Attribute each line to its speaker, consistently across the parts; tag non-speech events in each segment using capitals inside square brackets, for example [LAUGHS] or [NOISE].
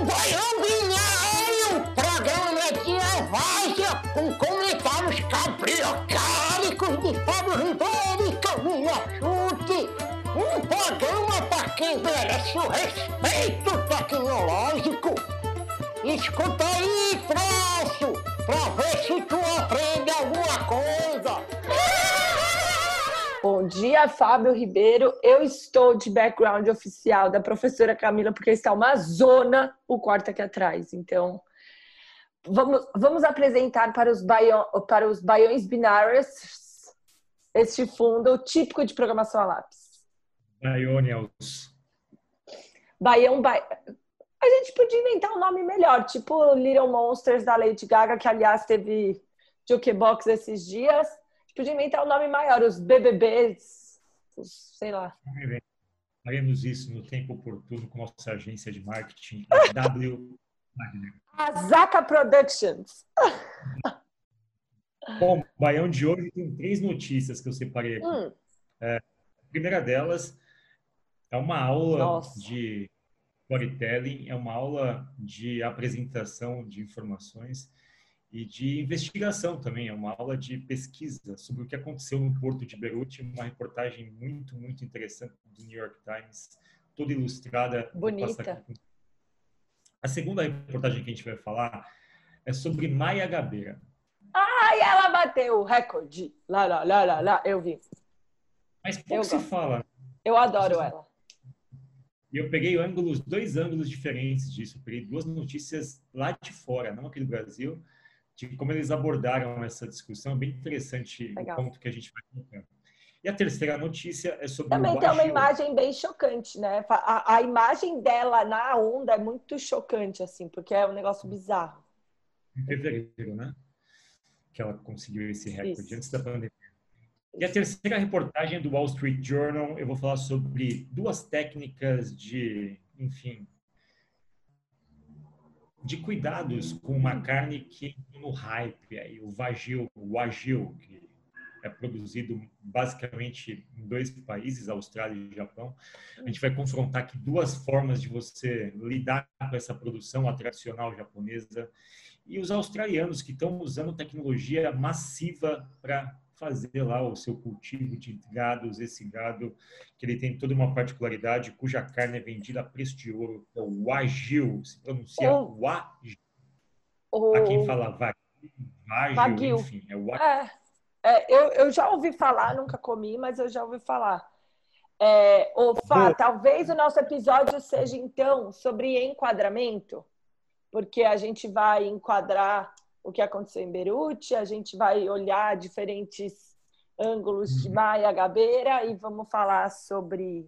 Speaker 1: o Baião Binário, programa de várzea com comentários cabriocálicos de Fábio Ribeiro e Camila Chute. Um programa para quem merece o respeito tecnológico. Escuta aí, troço, pra ver se tu aprende alguma coisa.
Speaker 2: Bom dia, Fábio Ribeiro. Eu estou de background oficial da professora Camila, porque está uma zona o quarto aqui atrás. Então, vamos, vamos apresentar para os, baião, para os baiões binários este fundo típico de programação a lápis.
Speaker 3: Bionials.
Speaker 2: Baião, ba... A gente podia inventar um nome melhor, tipo Little Monsters da Lady Gaga, que aliás teve Jukebox esses dias podia inventar um nome maior, os BBBs, os, sei lá.
Speaker 3: Faremos isso no tempo oportuno com nossa agência de marketing, W.
Speaker 2: Zaca Productions.
Speaker 3: Bom, Baião de hoje tem três notícias que eu separei aqui. Hum. É, a primeira delas é uma aula Nossa. de storytelling, é uma aula de apresentação de informações e de investigação também. É uma aula de pesquisa sobre o que aconteceu no porto de Beirute, uma reportagem muito, muito interessante do New York Times, toda ilustrada.
Speaker 2: Bonita.
Speaker 3: A segunda reportagem que a gente vai falar é sobre Maia Gabeira.
Speaker 2: Ai, ela bateu o recorde. Lá, lá, lá, lá, lá. Eu vi.
Speaker 3: Mas pouco eu se fala.
Speaker 2: Eu adoro ela.
Speaker 3: E eu peguei ângulos, dois ângulos diferentes disso. Eu peguei duas notícias lá de fora, não aqui do Brasil, de como eles abordaram essa discussão. É bem interessante Legal. o ponto que a gente vai colocar. E a terceira notícia é sobre
Speaker 2: Também tem uma imagem bem chocante, né? A, a, imagem dela na onda é muito chocante, assim, porque é um negócio bizarro.
Speaker 3: Em fevereiro, né? Que ela conseguiu esse recorde Isso. antes da pandemia. E a terceira reportagem do Wall Street Journal, eu vou falar sobre duas técnicas de, enfim, de cuidados com uma carne que no hype aí, o Wagyu, o Wagyu, que é produzido basicamente em dois países, Austrália e Japão. A gente vai confrontar aqui duas formas de você lidar com essa produção, a tradicional japonesa e os australianos que estão usando tecnologia massiva para fazer lá o seu cultivo de gados, esse gado que ele tem toda uma particularidade, cuja carne é vendida a preço de ouro, é o Wagyu, se pronuncia oh. Wagyu. Oh. A quem fala Wagyu, Wagyu, enfim, é Wagyu.
Speaker 2: É, é, eu, eu já ouvi falar, nunca comi, mas eu já ouvi falar. É, Fá, talvez o nosso episódio seja, então, sobre enquadramento, porque a gente vai enquadrar o que aconteceu em Beirute, a gente vai olhar diferentes ângulos de uhum. Maia Gabeira e vamos falar sobre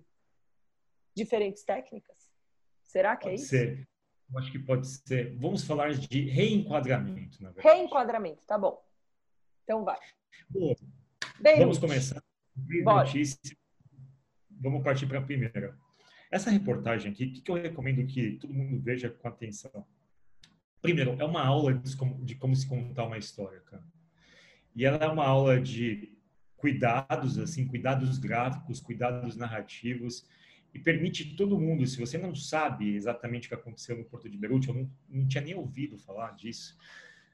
Speaker 2: diferentes técnicas. Será que
Speaker 3: pode
Speaker 2: é isso?
Speaker 3: Ser. Eu acho que pode ser. Vamos falar de reenquadramento, na verdade.
Speaker 2: Reenquadramento, tá bom. Então vai.
Speaker 3: Bom, vamos começar. Notícia. Vamos partir para a primeira. Essa reportagem aqui, o que eu recomendo que todo mundo veja com atenção? Primeiro, é uma aula de como, de como se contar uma história, cara. E ela é uma aula de cuidados, assim, cuidados gráficos, cuidados narrativos, e permite todo mundo, se você não sabe exatamente o que aconteceu no Porto de Beirute, eu não, não tinha nem ouvido falar disso,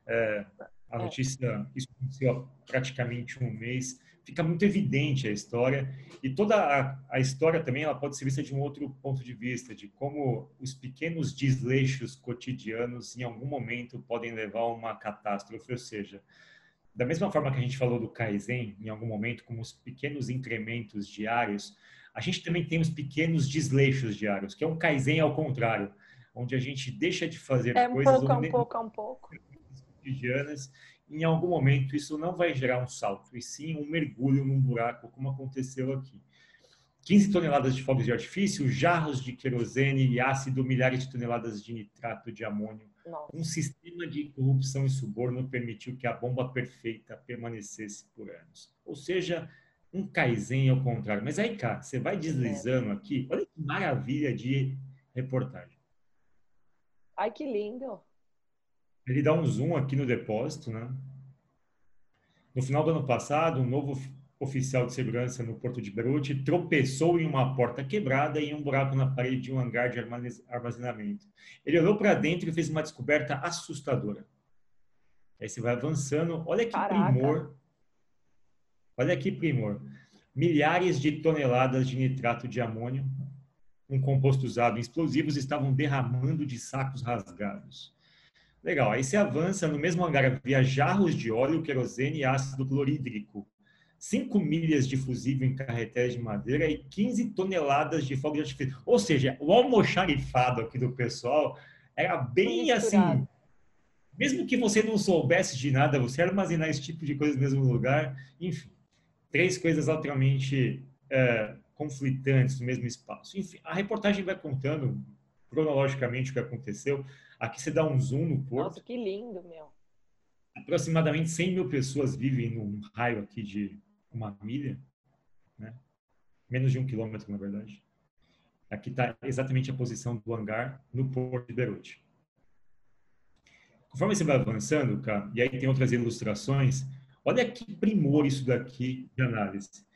Speaker 3: é, a é. notícia, isso aconteceu há praticamente um mês, fica muito evidente a história e toda a, a, história também ela pode ser vista de um outro ponto de vista de como os pequenos desleixos cotidianos em algum momento podem levar a uma catástrofe, ou seja, da mesma forma que a gente falou do Kaizen em algum momento como os pequenos incrementos diários, a gente também tem os pequenos desleixos diários, que é um Kaizen ao contrário, onde a gente deixa de fazer
Speaker 2: é
Speaker 3: um coisas
Speaker 2: pouco, um pouco, um pouco.
Speaker 3: cotidianas em algum momento isso não vai gerar um salto, e sim um mergulho num buraco, como aconteceu aqui. 15 toneladas de fogos de artifício, jarros de querosene e ácido, milhares de toneladas de nitrato de amônio. Nossa. Um sistema de corrupção e suborno permitiu que a bomba perfeita permanecesse por anos. Ou seja, um Kaizen ao contrário. Mas aí, cara, você vai deslizando aqui, olha que maravilha de reportagem.
Speaker 2: Ai, que lindo.
Speaker 3: Ele dá um zoom aqui no depósito, né? No final do ano passado, um novo oficial de segurança no porto de Beirute tropeçou em uma porta quebrada e em um buraco na parede de um hangar de armazenamento. Ele olhou para dentro e fez uma descoberta assustadora. Aí você vai avançando, olha que Caraca. primor. Olha que primor. Milhares de toneladas de nitrato de amônio, um composto usado em explosivos, estavam derramando de sacos rasgados. Legal, aí você avança, no mesmo hangar havia jarros de óleo, querosene e ácido clorídrico, 5 milhas de fusível em carretéis de madeira e 15 toneladas de fogo de artifício. Ou seja, o almoxarifado aqui do pessoal era bem assim. Mesmo que você não soubesse de nada, você armazenar esse tipo de coisa no mesmo lugar, enfim, três coisas altamente é, conflitantes no mesmo espaço. Enfim, a reportagem vai contando cronologicamente o que aconteceu. Aqui você dá um zoom no porto.
Speaker 2: Nossa, que lindo, meu.
Speaker 3: Aproximadamente 100 mil pessoas vivem num raio aqui de uma milha, né? menos de um quilômetro, na verdade. Aqui está exatamente a posição do hangar no porto de Beirute. Conforme você vai avançando, cara, e aí tem outras ilustrações, olha que primor isso daqui de análise.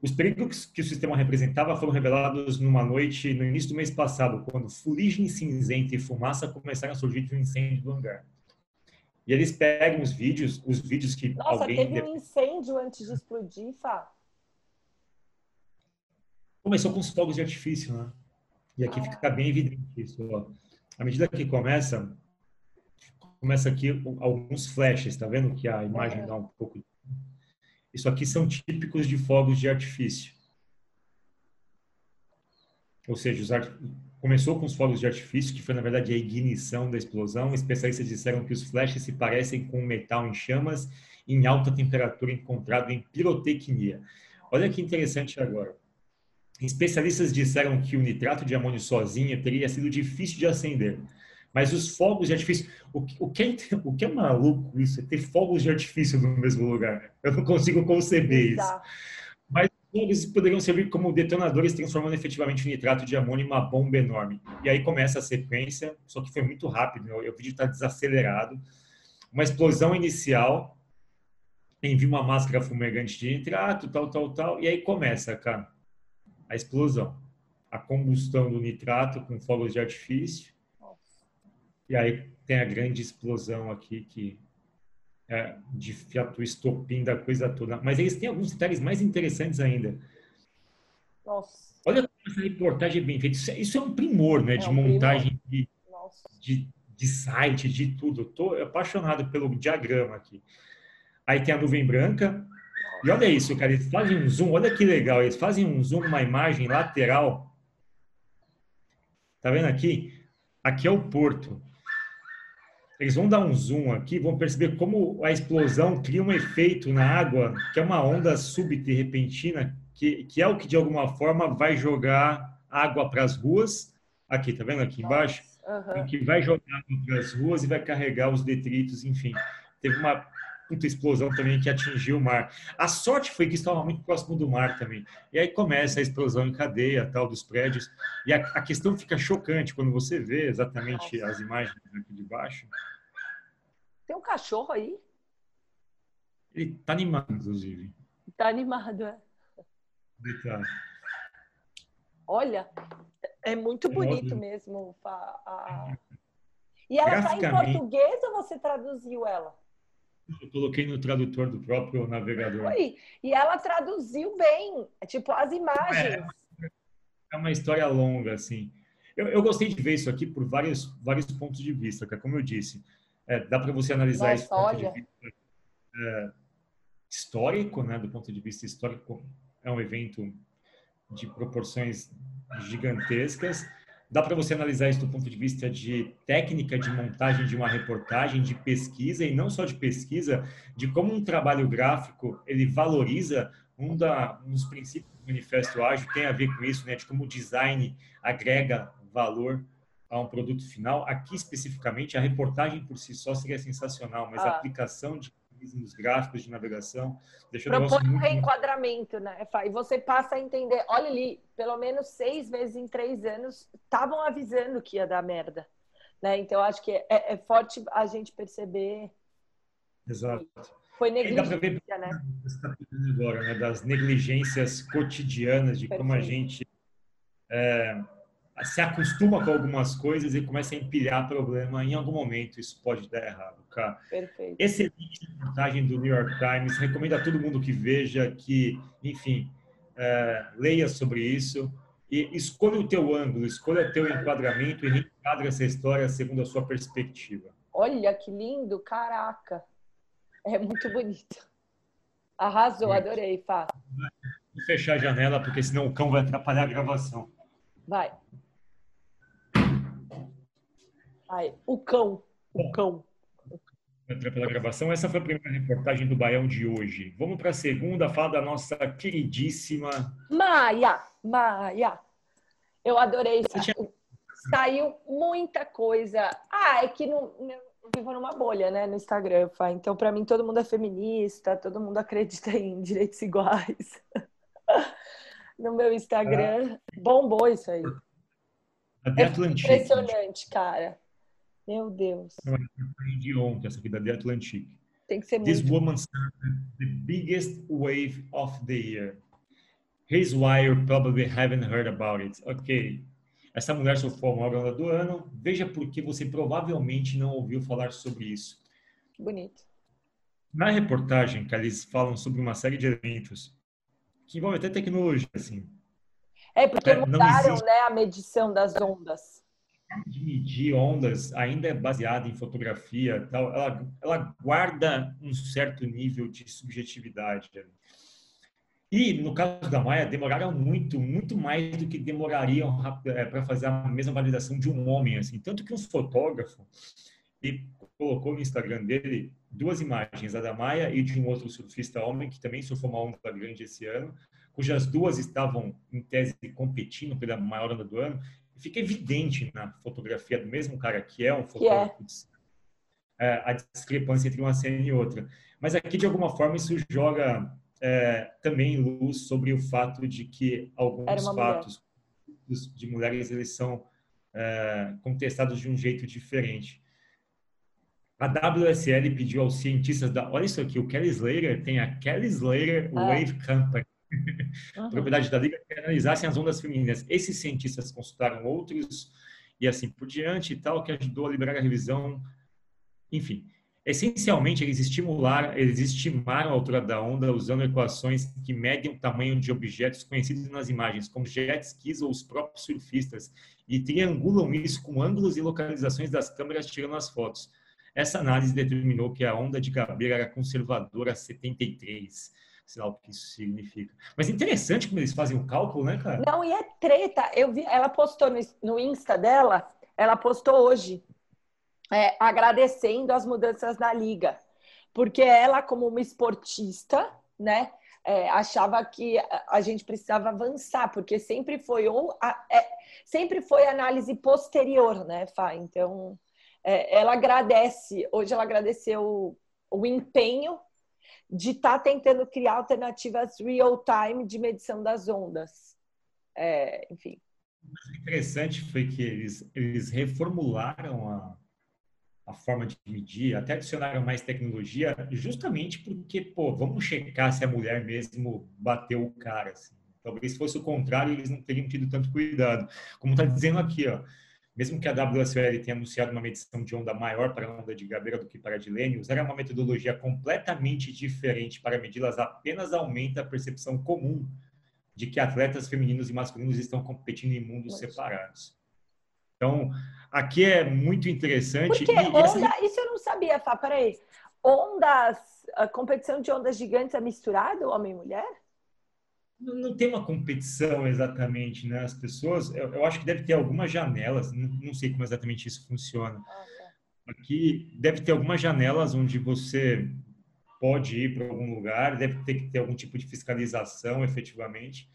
Speaker 3: Os perigos que o sistema representava foram revelados numa noite no início do mês passado, quando fuligem cinzenta e fumaça começaram a surgir de um incêndio do hangar. E eles pegam os vídeos, os vídeos que
Speaker 2: Nossa,
Speaker 3: alguém...
Speaker 2: teve um incêndio antes de explodir, Fá?
Speaker 3: Começou com os fogos de artifício, né? E aqui ah. fica bem evidente isso. Ó. À medida que começa, começa aqui alguns flashes, tá vendo que a imagem dá um pouco... Isso aqui são típicos de fogos de artifício. Ou seja, art... Começou com os fogos de artifício, que foi na verdade a ignição da explosão. Especialistas disseram que os flashes se parecem com metal em chamas em alta temperatura encontrado em pirotecnia. Olha que interessante agora. Especialistas disseram que o nitrato de amônio sozinho teria sido difícil de acender. Mas os fogos de artifício, o que, o que, é, [LAUGHS] o que é maluco isso, é ter fogos de artifício no mesmo lugar. Eu não consigo conceber Exato. isso. Mas eles poderiam servir como detonadores, transformando efetivamente o nitrato de amônio em uma bomba enorme. E aí começa a sequência, só que foi muito rápido, né? o vídeo está desacelerado. Uma explosão inicial, envia uma máscara fumegante de nitrato, tal, tal, tal, e aí começa, cara, a explosão. A combustão do nitrato com fogos de artifício. E aí tem a grande explosão aqui que é, de fiato estopim da coisa toda. Mas eles têm alguns detalhes mais interessantes ainda.
Speaker 2: Nossa.
Speaker 3: Olha como essa reportagem é bem feita. Isso, é, isso é um primor, né? É de um montagem de, de, de, site, de tudo. Estou apaixonado pelo diagrama aqui. Aí tem a nuvem branca. E olha isso, cara. Eles fazem um zoom. Olha que legal. Eles fazem um zoom numa imagem lateral. Tá vendo aqui? Aqui é o porto. Eles vão dar um zoom aqui, vão perceber como a explosão cria um efeito na água, que é uma onda súbita e repentina, que, que é o que de alguma forma vai jogar água para as ruas. Aqui, tá vendo aqui embaixo? Uhum. Que vai jogar para as ruas e vai carregar os detritos, enfim. Teve uma puta explosão também que atingiu o mar. A sorte foi que estava muito próximo do mar também. E aí começa a explosão em cadeia, tal, dos prédios. E a, a questão fica chocante quando você vê exatamente Nossa. as imagens aqui de baixo.
Speaker 2: Tem um cachorro aí?
Speaker 3: Ele tá animado, inclusive.
Speaker 2: Tá animado, é.
Speaker 3: Tá.
Speaker 2: Olha, é muito é bonito mesmo. A, a... E ela tá em português ou você traduziu ela?
Speaker 3: Eu coloquei no tradutor do próprio navegador.
Speaker 2: Oi. E ela traduziu bem, tipo, as imagens.
Speaker 3: É, é uma história longa, assim. Eu, eu, gostei de ver isso aqui por vários, vários pontos de vista, que é como eu disse. É, dá para você analisar Nossa, ponto olha. de vista é, histórico, né? Do ponto de vista histórico, é um evento de proporções gigantescas. Dá para você analisar isso do ponto de vista de técnica de montagem de uma reportagem, de pesquisa e não só de pesquisa, de como um trabalho gráfico ele valoriza um, da, um dos princípios do manifesto ágil tem a ver com isso, né? De como o design agrega valor a um produto final. Aqui, especificamente, a reportagem por si só seria sensacional, mas ah. a aplicação de mecanismos gráficos de navegação
Speaker 2: deixa Propõe um reenquadramento, né, E você passa a entender, olha ali, pelo menos seis vezes em três anos estavam avisando que ia dar merda. Né? Então, acho que é, é forte a gente perceber.
Speaker 3: Exato.
Speaker 2: Foi negligência,
Speaker 3: né? Agora, né? Das negligências cotidianas, de Perfeito. como a gente é, se acostuma com algumas coisas e começa a empilhar problema. Em algum momento isso pode dar errado, cara.
Speaker 2: Perfeito.
Speaker 3: Excelente reportagem do New York Times. Recomendo a todo mundo que veja, que, enfim, é, leia sobre isso e escolha o teu ângulo, escolha o teu enquadramento e reenquadre essa história segundo a sua perspectiva.
Speaker 2: Olha que lindo, caraca. É muito bonito. Arrasou, adorei, Fá.
Speaker 3: Vou fechar a janela, porque senão o cão vai atrapalhar a gravação.
Speaker 2: Vai. Vai. O cão. O Bom, cão.
Speaker 3: Pela gravação. Essa foi a primeira reportagem do Baião de hoje. Vamos para a segunda, fala da nossa queridíssima
Speaker 2: Maia. Maia. Eu adorei. Tinha... Saiu muita coisa. Ah, é que não, vivo numa bolha, né, no Instagram, Fá. Então, para mim, todo mundo é feminista, todo mundo acredita em direitos iguais. [LAUGHS] no meu Instagram, ah. bombou isso aí.
Speaker 3: É Atlantic.
Speaker 2: Impressionante, cara. Meu Deus.
Speaker 3: De ontem, essa aqui da The Atlantic.
Speaker 2: Tem que ser
Speaker 3: This muito. woman started the biggest wave of the year. Here's why you probably haven't heard about it. Ok. Essa mulher sofreu a maior onda do ano. Veja por que você provavelmente não ouviu falar sobre isso.
Speaker 2: Bonito.
Speaker 3: Na reportagem que eles falam sobre uma série de eventos que envolvem até tecnologia, assim.
Speaker 2: É, porque é, mudaram né, a medição das ondas.
Speaker 3: De medir ondas ainda é baseada em fotografia, tal. Ela, ela guarda um certo nível de subjetividade. E no caso da Maia, demoraram muito, muito mais do que demorariam é, para fazer a mesma validação de um homem, assim. Tanto que um fotógrafo e colocou no Instagram dele duas imagens, a da Maia e de um outro surfista homem que também surfou uma onda grande esse ano, cujas duas estavam em tese competindo pela maior onda do ano. Fica evidente na fotografia do mesmo cara que é um fotógrafo é. a discrepância entre uma cena e outra. Mas aqui de alguma forma isso joga é, também luz sobre o fato de que alguns fatos mulher. de mulheres eles são é, contestados de um jeito diferente. A WSL pediu aos cientistas da. Olha isso aqui, o Kelly Slater tem a Kelly Slater ah. Wave Company, uhum. propriedade da Liga, que analisassem as ondas femininas. Esses cientistas consultaram outros e assim por diante e tal, que ajudou a liberar a revisão. Enfim, Essencialmente, eles estimularam, eles estimaram a altura da onda usando equações que medem o tamanho de objetos conhecidos nas imagens, como jet skis ou os próprios surfistas, e triangulam isso com ângulos e localizações das câmeras tirando as fotos. Essa análise determinou que a onda de Gabeira era conservadora 73 sei lá o que isso significa. Mas interessante como eles fazem o cálculo, né, cara?
Speaker 2: Não, e é treta. Eu vi, ela postou no, no Insta dela, ela postou hoje é, agradecendo as mudanças na liga, porque ela, como uma esportista, né, é, achava que a gente precisava avançar, porque sempre foi ou a, é, sempre foi análise posterior, né, Fá? Então, é, ela agradece, hoje ela agradeceu o, o empenho de estar tá tentando criar alternativas real-time de medição das ondas. É, enfim.
Speaker 3: O interessante foi que eles, eles reformularam a, a forma de medir, até adicionaram mais tecnologia, justamente porque, pô, vamos checar se a mulher mesmo bateu o cara. Assim. Talvez se fosse o contrário, eles não teriam tido tanto cuidado. Como está dizendo aqui, ó, mesmo que a WSL tenha anunciado uma medição de onda maior para a onda de Gabeira do que para a de Lênin, usar uma metodologia completamente diferente para medi-las apenas aumenta a percepção comum de que atletas femininos e masculinos estão competindo em mundos separados. Então, aqui é muito interessante.
Speaker 2: Porque onda, essa... isso eu não sabia, Fá, peraí. Ondas, a competição de ondas gigantes é misturado, homem e mulher?
Speaker 3: Não, tem uma competição exatamente, né? As pessoas, eu, eu acho que deve ter algumas janelas, não, não, sei como exatamente isso funciona. Ah, tá. Aqui deve ter algumas janelas onde você pode ir para algum lugar, deve ter que ter algum tipo de fiscalização efetivamente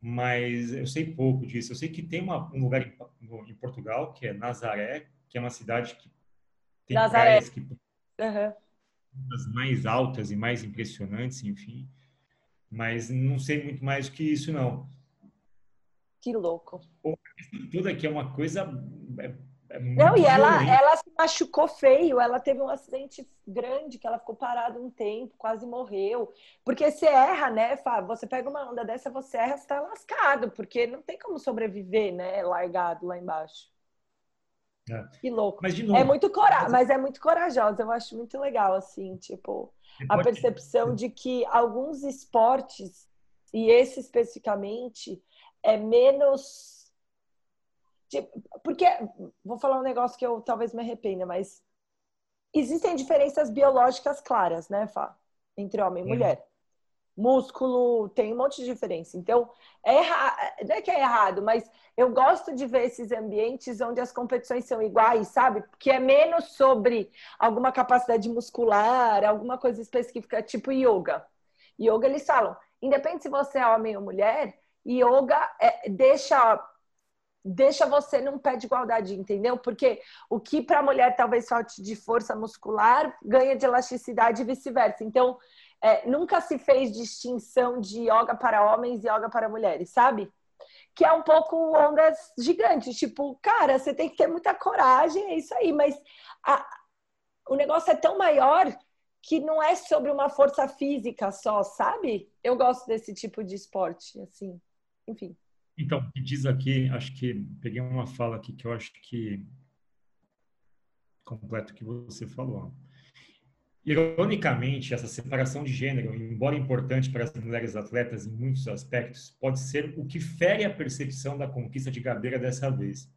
Speaker 3: mas eu sei pouco disso. Eu sei que tem uma, um lugar em, em, Portugal, que é Nazaré, que é uma cidade que tem Nazaré. praias que uhum. as mais altas e mais impressionantes, enfim. Mas não sei muito mais do que isso, não.
Speaker 2: Que louco.
Speaker 3: Tudo aqui é uma coisa é,
Speaker 2: É não, e ela, ela se machucou feio, ela teve um acidente grande, que ela ficou parada um tempo, quase morreu. Porque você erra, né, Fábio? Você pega uma onda dessa, você erra, você tá lascado, porque não tem como sobreviver, né, largado lá embaixo. É. Que louco. Mas, de novo, é muito cora mas é muito corajosa, eu acho muito legal, assim, tipo, a percepção de que alguns esportes, e esse especificamente, é menos Tipo, porque, vou falar um negócio que eu talvez me arrependa, mas existem diferenças biológicas claras, né, Fá? Entre homem e mulher. Músculo, tem um monte de diferença. Então, é errado, não é que é errado, mas eu gosto de ver esses ambientes onde as competições são iguais, sabe? Que é menos sobre alguma capacidade muscular, alguma coisa específica, tipo yoga. Yoga, eles falam, independente se você é homem ou mulher, yoga é, deixa deixa você num pé de igualdade, entendeu? Porque o que para a mulher talvez falte de força muscular, ganha de elasticidade e vice-versa. Então, é, nunca se fez distinção de yoga para homens e yoga para mulheres, sabe? Que é um pouco ondas gigantes, tipo, cara, você tem que ter muita coragem, é isso aí, mas a, o negócio é tão maior que não é sobre uma força física só, sabe? Eu gosto desse tipo de esporte, assim, enfim.
Speaker 3: Então, diz aqui, acho que peguei uma fala aqui que eu acho que completo que você falou. Ironicamente, essa separação de gênero, embora importante para as mulheres atletas em muitos aspectos, pode ser o que fere a percepção da conquista de Gabeira dessa vez.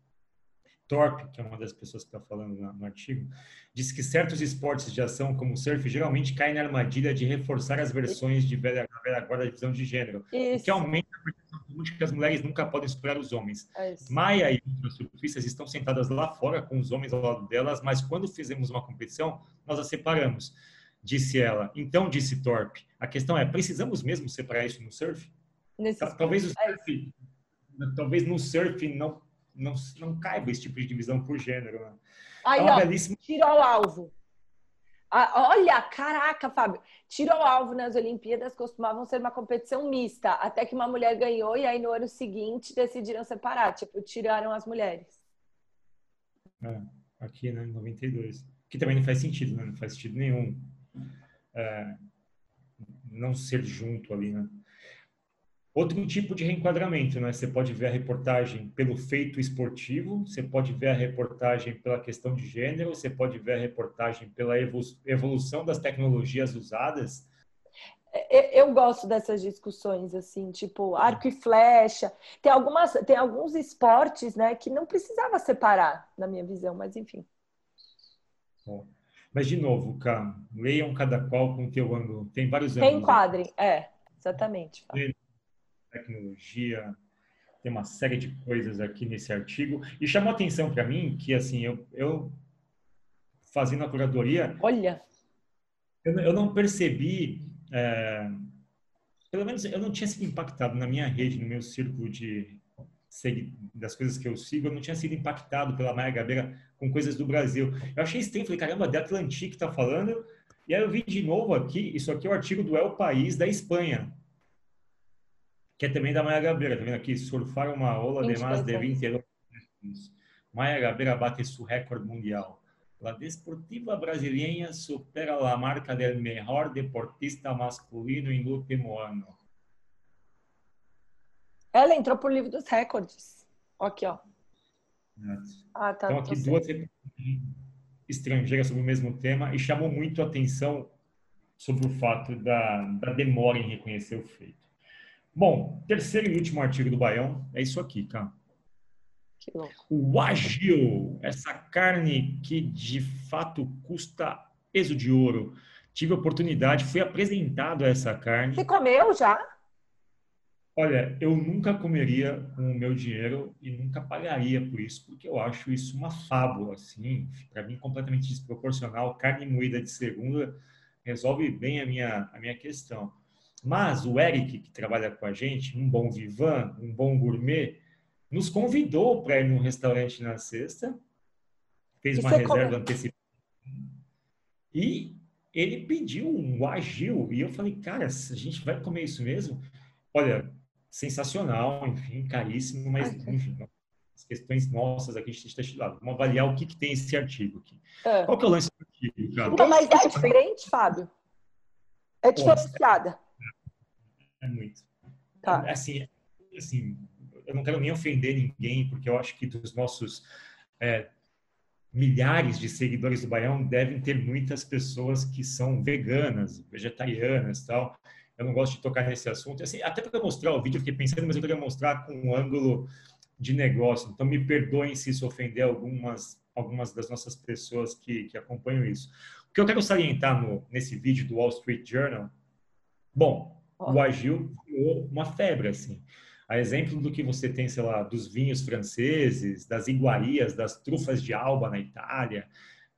Speaker 3: Thorpe, que é uma das pessoas que está falando no artigo, diz que certos esportes de ação, como o surf, geralmente caem na armadilha de reforçar as versões de velha, velha guarda de visão de gênero, Isso. o que aumenta a percepção de que as mulheres nunca podem superar os homens. É Maia e outras surfistas estão sentadas lá fora com os homens ao lado delas, mas quando fizemos uma competição, nós as separamos, disse ela. Então, disse Thorpe, a questão é, precisamos mesmo separar isso no surf? Nesse talvez, o é surf, é talvez no surf não não, não caiba esse tipo de divisão por gênero. Né?
Speaker 2: Aí, é ó, belíssima... tiro ao alvo. Ah, olha, caraca, Fábio. Tiro ao alvo nas Olimpíadas costumavam ser uma competição mista, até que uma mulher ganhou e aí no ano seguinte decidiram separar, tipo, tiraram as mulheres.
Speaker 3: É, aqui, né, em 92. Que também não faz sentido, né? Não faz sentido nenhum é, não ser junto ali, né? Outro tipo de reenquadramento, né? Você pode ver a reportagem pelo feito esportivo, você pode ver a reportagem pela questão de gênero, você pode ver a reportagem pela evolução das tecnologias usadas.
Speaker 2: Eu gosto dessas discussões assim, tipo arco e flecha. Tem algumas, tem alguns esportes, né, que não precisava separar, na minha visão, mas enfim.
Speaker 3: Bom. Mas de novo, Cá, leiam cada qual com o teu ângulo. Tem vários ângulos.
Speaker 2: Reenquadrem, é, exatamente. Fala
Speaker 3: tecnologia, tem uma série de coisas aqui nesse artigo. E chamou atenção para mim que, assim, eu, eu fazendo a curadoria...
Speaker 2: Olha!
Speaker 3: Eu, eu não percebi... É, pelo menos eu não tinha sido impactado na minha rede, no meu círculo de das coisas que eu sigo, eu não tinha sido impactado pela Maia Gabeira com coisas do Brasil. Eu achei estranho, falei, caramba, de Atlantique está falando, e aí eu vi de novo aqui, isso aqui é o artigo do El País da Espanha, que é também da Maia Gabeira, tá vendo aqui? Surfar uma ola de mais de 22 minutos. Maia Gabeira bate seu recorde mundial. La desportiva brasileña supera a marca del mejor deportista masculino em último ano.
Speaker 2: Ela entrou por livro dos recordes. Aqui, ó.
Speaker 3: Ah, tá, então, aqui duas estrangeiras sobre o mesmo tema e chamou muito a atenção sobre o fato da, da demora em reconhecer o feito. Bom, terceiro e último artigo do Baião é isso aqui, cara. Que louco. O agil, essa carne que de fato custa peso de ouro. Tive a oportunidade, fui apresentado a essa carne.
Speaker 2: Você comeu já?
Speaker 3: Olha, eu nunca comeria com o meu dinheiro e nunca pagaria por isso, porque eu acho isso uma fábula, assim, para mim completamente desproporcional. Carne moída de segunda resolve bem a minha, a minha questão. Mas o Eric, que trabalha com a gente, um bom vivan, um bom gourmet, nos convidou para ir num restaurante na sexta, fez e uma reserva antecipada. E ele pediu um agil. E eu falei, cara, a gente vai comer isso mesmo? Olha, sensacional, enfim, caríssimo, mas enfim, as questões nossas aqui, a gente está estudando. Vamos avaliar o que, que tem esse artigo aqui. É. Qual que é o lance do artigo,
Speaker 2: cara? Então, mas é diferente, Fábio? É diferenciada.
Speaker 3: É, é muito. Tá. Assim, assim, eu não quero nem ofender ninguém, porque eu acho que dos nossos é, milhares de seguidores do Baião devem ter muitas pessoas que são veganas, vegetarianas tal. Eu não gosto de tocar nesse assunto. Assim, até para mostrar o vídeo, eu fiquei pensando, mas eu queria mostrar com um ângulo de negócio. Então, me perdoem se isso ofender algumas, algumas das nossas pessoas que, que acompanham isso. O que eu quero salientar no, nesse vídeo do Wall Street Journal, bom, o agil criou uma febre, assim. A exemplo do que você tem, sei lá, dos vinhos franceses, das iguarias, das trufas de alba na Itália,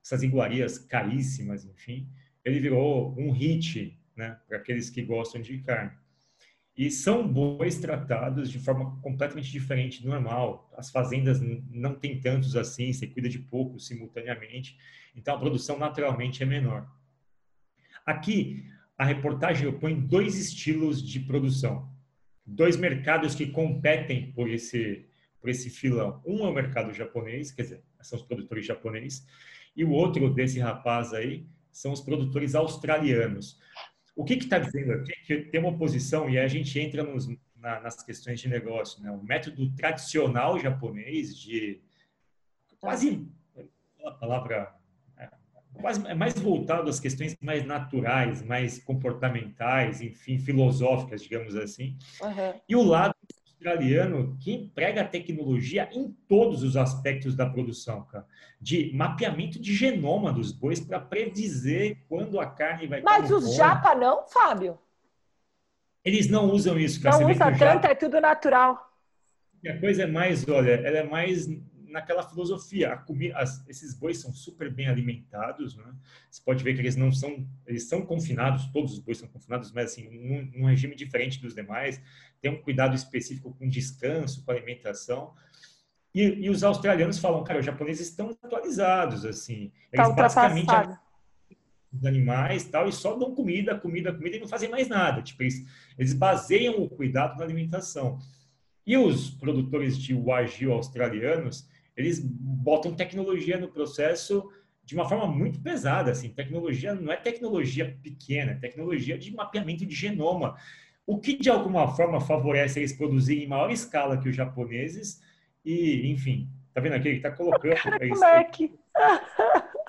Speaker 3: essas iguarias caríssimas, enfim, ele virou um hit, né, para aqueles que gostam de carne. E são bois tratados de forma completamente diferente do normal. As fazendas não têm tantos assim, você cuida de poucos simultaneamente, então a produção naturalmente é menor. Aqui, a reportagem opõe dois estilos de produção, dois mercados que competem por esse, por esse filão. Um é o mercado japonês, quer dizer, são os produtores japoneses, e o outro desse rapaz aí são os produtores australianos. O que está dizendo aqui? Que tem uma oposição, e aí a gente entra nos, na, nas questões de negócio. Né? O método tradicional japonês de quase a palavra é, quase é mais voltado às questões mais naturais, mais comportamentais, enfim, filosóficas, digamos assim. Uhum. E o lado australiano que emprega a tecnologia em todos os aspectos da produção, cara. De mapeamento de genoma dos bois para predizer quando a carne vai
Speaker 2: Mas os japa não, Fábio?
Speaker 3: Eles não usam isso, cara.
Speaker 2: Não usa tanto, é tudo natural.
Speaker 3: E a coisa é mais, olha, ela é mais naquela filosofia. Comida, as, esses bois são super bem alimentados, né? Você pode ver que eles não são, eles são confinados, todos os bois são confinados, mas assim, num, num regime diferente dos demais. Tem um cuidado específico com descanso, com alimentação. E, e os australianos falam, cara, os japoneses estão atualizados, assim. Eles tá basicamente os animais tal e só dão comida, comida, comida e não fazem mais nada. Tipo, eles, eles baseiam o cuidado na alimentação. E os produtores de wagyu australianos, eles botam tecnologia no processo de uma forma muito pesada, assim, tecnologia não é tecnologia pequena, é tecnologia de mapeamento de genoma, o que de alguma forma favorece eles produzirem em maior escala que os japoneses e, enfim, tá vendo aqui, ele tá colocando... Moleque! [LAUGHS]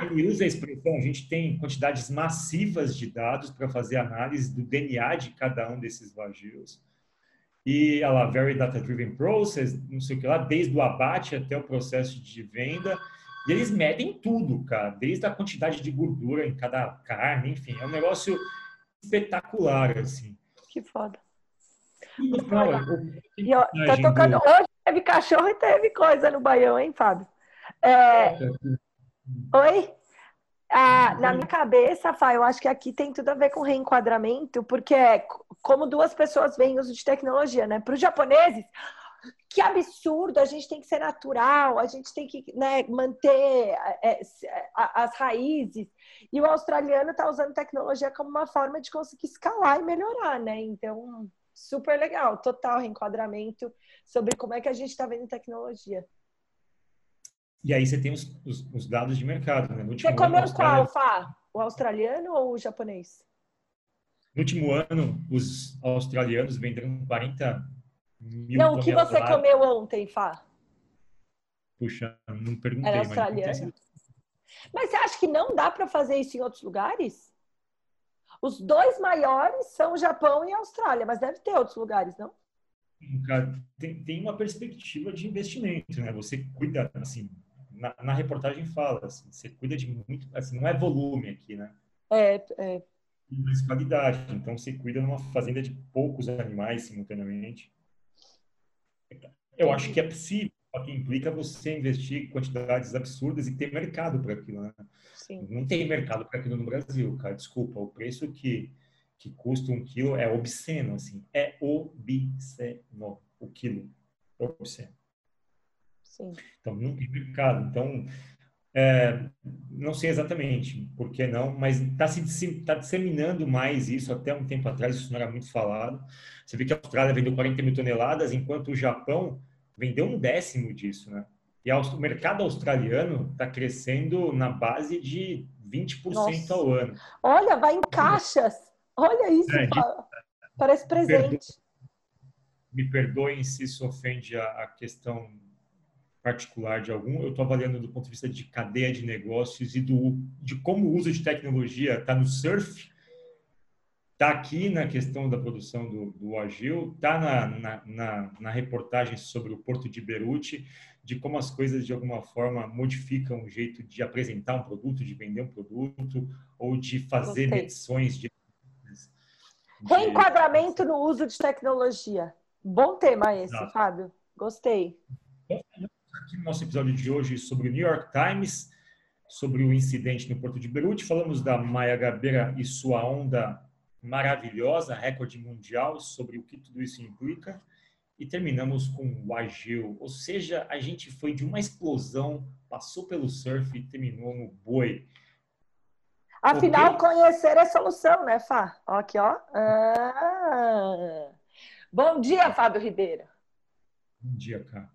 Speaker 3: Ele usa a expressão, a gente tem quantidades massivas de dados para fazer análise do DNA de cada um desses vagios e ela very data driven process, não sei o que lá, desde o abate até o processo de venda. E eles medem tudo, cara, desde a quantidade de gordura em cada carne, enfim, é um negócio espetacular, assim.
Speaker 2: Que foda. E, não, e ó, tá tocando. Do... Hoje teve cachorro e teve coisa no Baião, hein, Fábio? É... Oi? Ah, na minha cabeça, Fá, eu acho que aqui tem tudo a ver com reenquadramento, porque é como duas pessoas veem uso de tecnologia, né? Para os japoneses, que absurdo, a gente tem que ser natural, a gente tem que né, manter é, as raízes. E o australiano está usando tecnologia como uma forma de conseguir escalar e melhorar, né? Então, super legal, total reenquadramento sobre como é que a gente está vendo tecnologia.
Speaker 3: E aí você tem os, os, os dados de mercado. Né?
Speaker 2: você comeu qual, Fá? O australiano ou o japonês?
Speaker 3: No último ano, os australianos venderam 40 mil
Speaker 2: Não, o que você comeu ontem, Fá?
Speaker 3: Puxa, não perguntei. Era
Speaker 2: australiano. Mas, mas você acha que não dá para fazer isso em outros lugares? Os dois maiores são o Japão e a Austrália, mas deve ter outros lugares, não?
Speaker 3: Tem, tem uma perspectiva de investimento, né? Você cuida, assim, na, na, reportagem fala, assim, você cuida de muito, assim, não é volume aqui, né?
Speaker 2: É, é.
Speaker 3: Mas qualidade. Então, você cuida numa fazenda de poucos animais simultaneamente. Eu acho que é possível, só que implica você investir quantidades absurdas e ter mercado para aquilo, né? Sim. Não tem mercado para aquilo no Brasil, cara. Desculpa, o preço que, que custa um quilo é obsceno, assim. É obsceno o quilo. É obsceno. Sim. Então, não tem mercado. Então, é, não sei exatamente por que não, mas está se tá disseminando mais isso. Até um tempo atrás, isso não era muito falado. Você vê que a Austrália vendeu 40 mil toneladas, enquanto o Japão vendeu um décimo disso, né? E o mercado australiano está crescendo na base de 20% Nossa. ao ano.
Speaker 2: Olha, vai em caixas. Olha isso, é, parece presente.
Speaker 3: Me perdoem se isso ofende a, a questão particular de algum, eu estou avaliando do ponto de vista de cadeia de negócios e do, de como o uso de tecnologia está no surf, está aqui na questão da produção do, do Agil, está na, na, na, na, reportagem sobre o Porto de Beirute, de como as coisas de alguma forma modificam o jeito de apresentar um produto, de vender um produto ou de fazer Gostei. medições de...
Speaker 2: Reenquadramento no uso de tecnologia. Bom tema esse, Não. Fábio. Gostei
Speaker 3: aqui no nosso episódio de hoje sobre o New York Times, sobre o incidente no Porto de Beirute. Falamos da Maia Gabeira e sua onda maravilhosa, recorde mundial, sobre o que tudo isso implica. E terminamos com o Agil, ou seja, a gente foi de uma explosão, passou pelo surf e terminou no boi.
Speaker 2: Afinal, conhecer é solução, né, Fá? Ó, aqui, ó. Ah. Bom dia, Fábio Ribeiro.
Speaker 3: Bom dia, cara.